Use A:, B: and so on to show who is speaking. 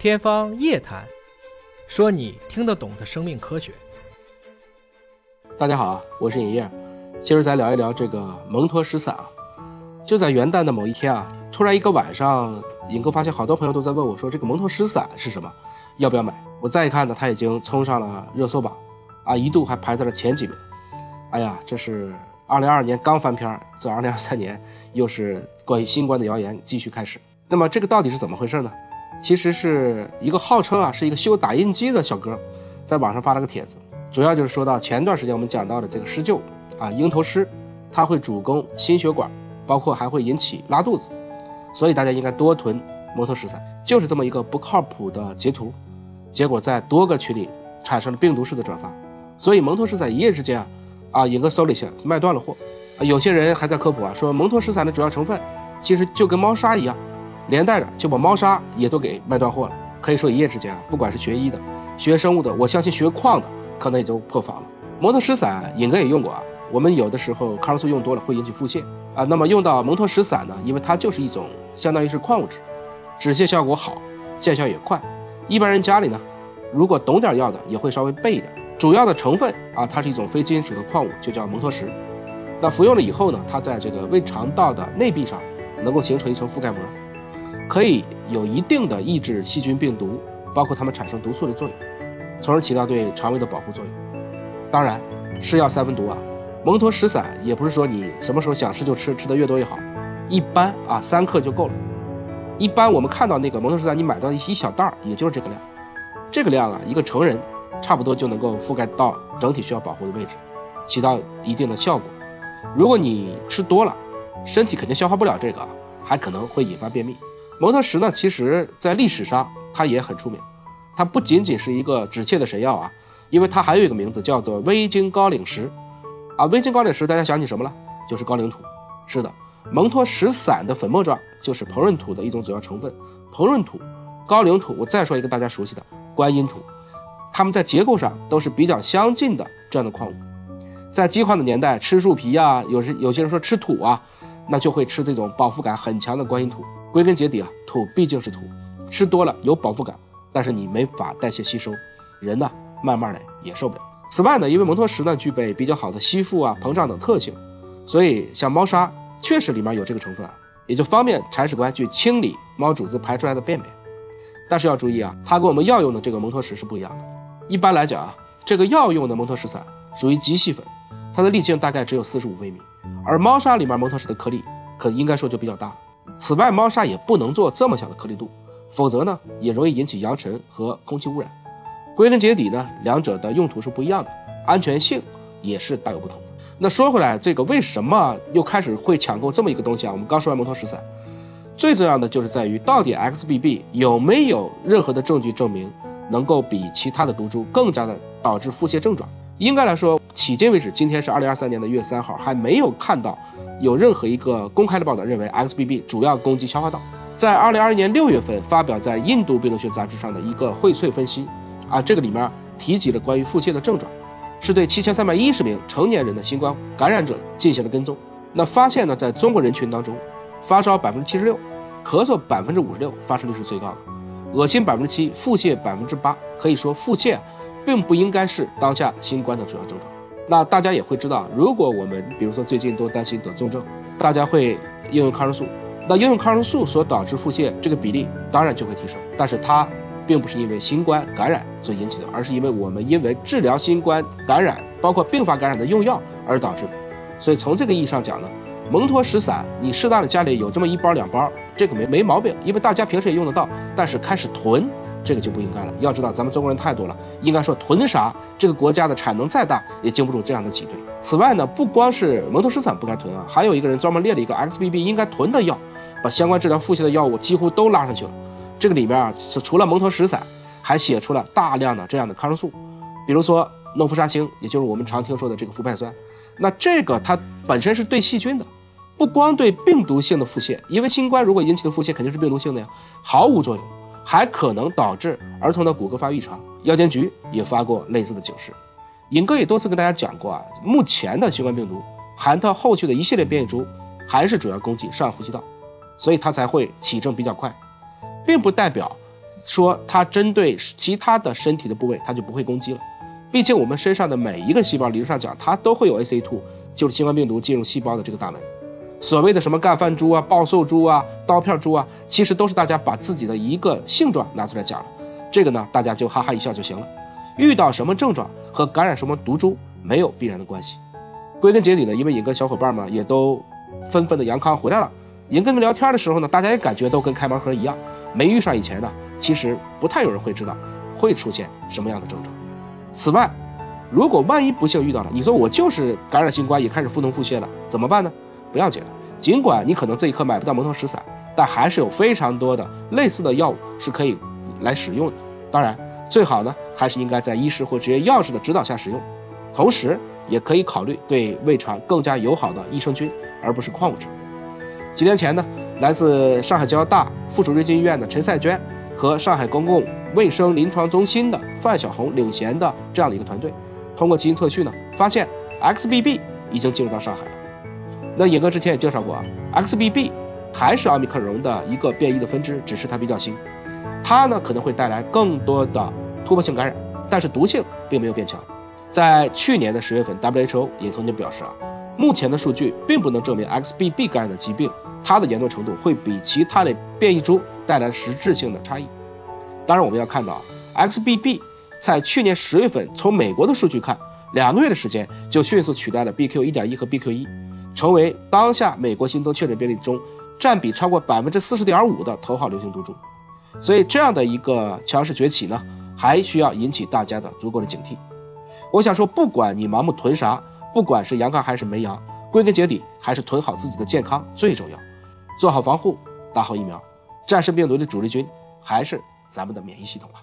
A: 天方夜谭，说你听得懂的生命科学。
B: 大家好，我是尹烨，今儿咱聊一聊这个蒙脱石散啊。就在元旦的某一天啊，突然一个晚上，尹哥发现好多朋友都在问我，说这个蒙脱石散是什么，要不要买？我再一看呢，它已经冲上了热搜榜，啊，一度还排在了前几名。哎呀，这是二零二二年刚翻篇，这二零二三年又是关于新冠的谣言继续开始。那么这个到底是怎么回事呢？其实是一个号称啊是一个修打印机的小哥，在网上发了个帖子，主要就是说到前段时间我们讲到的这个施救啊，鹰头虱，它会主攻心血管，包括还会引起拉肚子，所以大家应该多囤摩托石散，就是这么一个不靠谱的截图，结果在多个群里产生了病毒式的转发，所以蒙脱石散一夜之间啊啊，尹哥搜了一下，卖断了货，有些人还在科普啊，说蒙脱石散的主要成分其实就跟猫砂一样。连带着就把猫砂也都给卖断货了，可以说一夜之间啊，不管是学医的、学生物的，我相信学矿的可能也就破防了。蒙脱石散，尹哥也用过啊。我们有的时候抗生素用多了会引起腹泻啊，那么用到蒙脱石散呢，因为它就是一种相当于是矿物质，止泻效果好，见效也快。一般人家里呢，如果懂点药的也会稍微备一点。主要的成分啊，它是一种非金属的矿物，就叫蒙脱石。那服用了以后呢，它在这个胃肠道的内壁上能够形成一层覆盖膜。可以有一定的抑制细菌、病毒，包括它们产生毒素的作用，从而起到对肠胃的保护作用。当然，是药三分毒啊，蒙脱石散也不是说你什么时候想吃就吃，吃的越多越好。一般啊，三克就够了。一般我们看到那个蒙脱石散，你买到一小袋儿，也就是这个量。这个量啊，一个成人差不多就能够覆盖到整体需要保护的位置，起到一定的效果。如果你吃多了，身体肯定消化不了这个，还可能会引发便秘。蒙脱石呢，其实在历史上它也很出名，它不仅仅是一个止泻的神药啊，因为它还有一个名字叫做微晶高岭石，啊，微晶高岭石大家想起什么了？就是高岭土。是的，蒙脱石散的粉末状就是膨润土的一种主要成分。膨润土、高岭土，我再说一个大家熟悉的观音土，它们在结构上都是比较相近的这样的矿物。在饥荒的年代，吃树皮啊，有时有些人说吃土啊，那就会吃这种饱腹感很强的观音土。归根结底啊，土毕竟是土，吃多了有饱腹感，但是你没法代谢吸收，人呢慢慢的也受不了。此外呢，因为蒙脱石呢具备比较好的吸附啊、膨胀等特性，所以像猫砂确实里面有这个成分啊，也就方便铲屎官去清理猫主子排出来的便便。但是要注意啊，它跟我们药用的这个蒙脱石是不一样的。一般来讲啊，这个药用的蒙脱石散属于极细粉，它的粒径大概只有四十五微米，而猫砂里面蒙脱石的颗粒可应该说就比较大。此外，猫砂也不能做这么小的颗粒度，否则呢，也容易引起扬尘和空气污染。归根结底呢，两者的用途是不一样的，安全性也是大有不同。那说回来，这个为什么又开始会抢购这么一个东西啊？我们刚说完摩托石散，最重要的就是在于到底 XBB 有没有任何的证据证明能够比其他的毒株更加的导致腹泻症状？应该来说，迄今为止，今天是二零二三年的一月三号，还没有看到。有任何一个公开的报道认为 XBB 主要攻击消化道？在二零二一年六月份发表在《印度病毒学杂志》上的一个荟萃分析，啊，这个里面提及了关于腹泻的症状，是对七千三百一十名成年人的新冠感染者进行了跟踪。那发现呢，在中国人群当中，发烧百分之七十六，咳嗽百分之五十六，发生率是最高的，恶心百分之七，腹泻百分之八。可以说，腹泻并不应该是当下新冠的主要症状。那大家也会知道，如果我们比如说最近都担心得重症，大家会应用抗生素。那应用抗生素所导致腹泻这个比例当然就会提升，但是它并不是因为新冠感染所引起的，而是因为我们因为治疗新冠感染，包括并发感染的用药而导致。所以从这个意义上讲呢，蒙脱石散你适当的家里有这么一包两包，这个没没毛病，因为大家平时也用得到。但是开始囤。这个就不应该了。要知道，咱们中国人太多了，应该说囤啥？这个国家的产能再大，也经不住这样的挤兑。此外呢，不光是蒙脱石散不该囤啊，还有一个人专门列了一个 XBB 应该囤的药，把相关治疗腹泻的药物几乎都拉上去了。这个里面啊，除了蒙脱石散，还写出了大量的这样的抗生素，比如说诺氟沙星，也就是我们常听说的这个氟派酸。那这个它本身是对细菌的，不光对病毒性的腹泻，因为新冠如果引起的腹泻肯定是病毒性的呀，毫无作用。还可能导致儿童的骨骼发育异常，药监局也发过类似的警示。尹哥也多次跟大家讲过啊，目前的新冠病毒含它后续的一系列变异株，还是主要攻击上呼吸道，所以它才会起症比较快，并不代表说它针对其他的身体的部位，它就不会攻击了。毕竟我们身上的每一个细胞，理论上讲，它都会有 ACE2，就是新冠病毒进入细胞的这个大门。所谓的什么干饭猪啊、暴瘦猪啊、刀片猪啊，其实都是大家把自己的一个性状拿出来讲了。这个呢，大家就哈哈一笑就行了。遇到什么症状和感染什么毒株没有必然的关系。归根结底呢，因为尹哥小伙伴们也都纷纷的阳康回来了。尹哥跟聊天的时候呢，大家也感觉都跟开盲盒一样。没遇上以前呢，其实不太有人会知道会出现什么样的症状。此外，如果万一不幸遇到了，你说我就是感染新冠也开始腹痛腹泻了，怎么办呢？不要紧了，尽管你可能这一刻买不到蒙脱石散，但还是有非常多的类似的药物是可以来使用的。当然，最好呢还是应该在医师或职业药师的指导下使用，同时也可以考虑对胃肠更加友好的益生菌，而不是矿物质。几年前呢，来自上海交大附属瑞金医院的陈赛娟和上海公共卫生临床中心的范小红领衔的这样的一个团队，通过基因测序呢，发现 XBB 已经进入到上海了。那野哥之前也介绍过啊，XBB 还是奥密克戎的一个变异的分支，只是它比较新，它呢可能会带来更多的突破性感染，但是毒性并没有变强。在去年的十月份，WHO 也曾经表示啊，目前的数据并不能证明 XBB 感染的疾病它的严重程度会比其他类变异株带来实质性的差异。当然，我们要看到啊 XBB 在去年十月份从美国的数据看，两个月的时间就迅速取代了 BQ.1.1 和 BQ.1，成为当下美国新增确诊病例中占比超过百分之四十点五的头号流行毒株。所以，这样的一个强势崛起呢，还需要引起大家的足够的警惕。我想说，不管你盲目囤啥，不管是阳康还是没阳，归根结底还是囤好自己的健康最重要，做好防护，打好疫苗，战胜病毒的主力军还是咱们的免疫系统啊。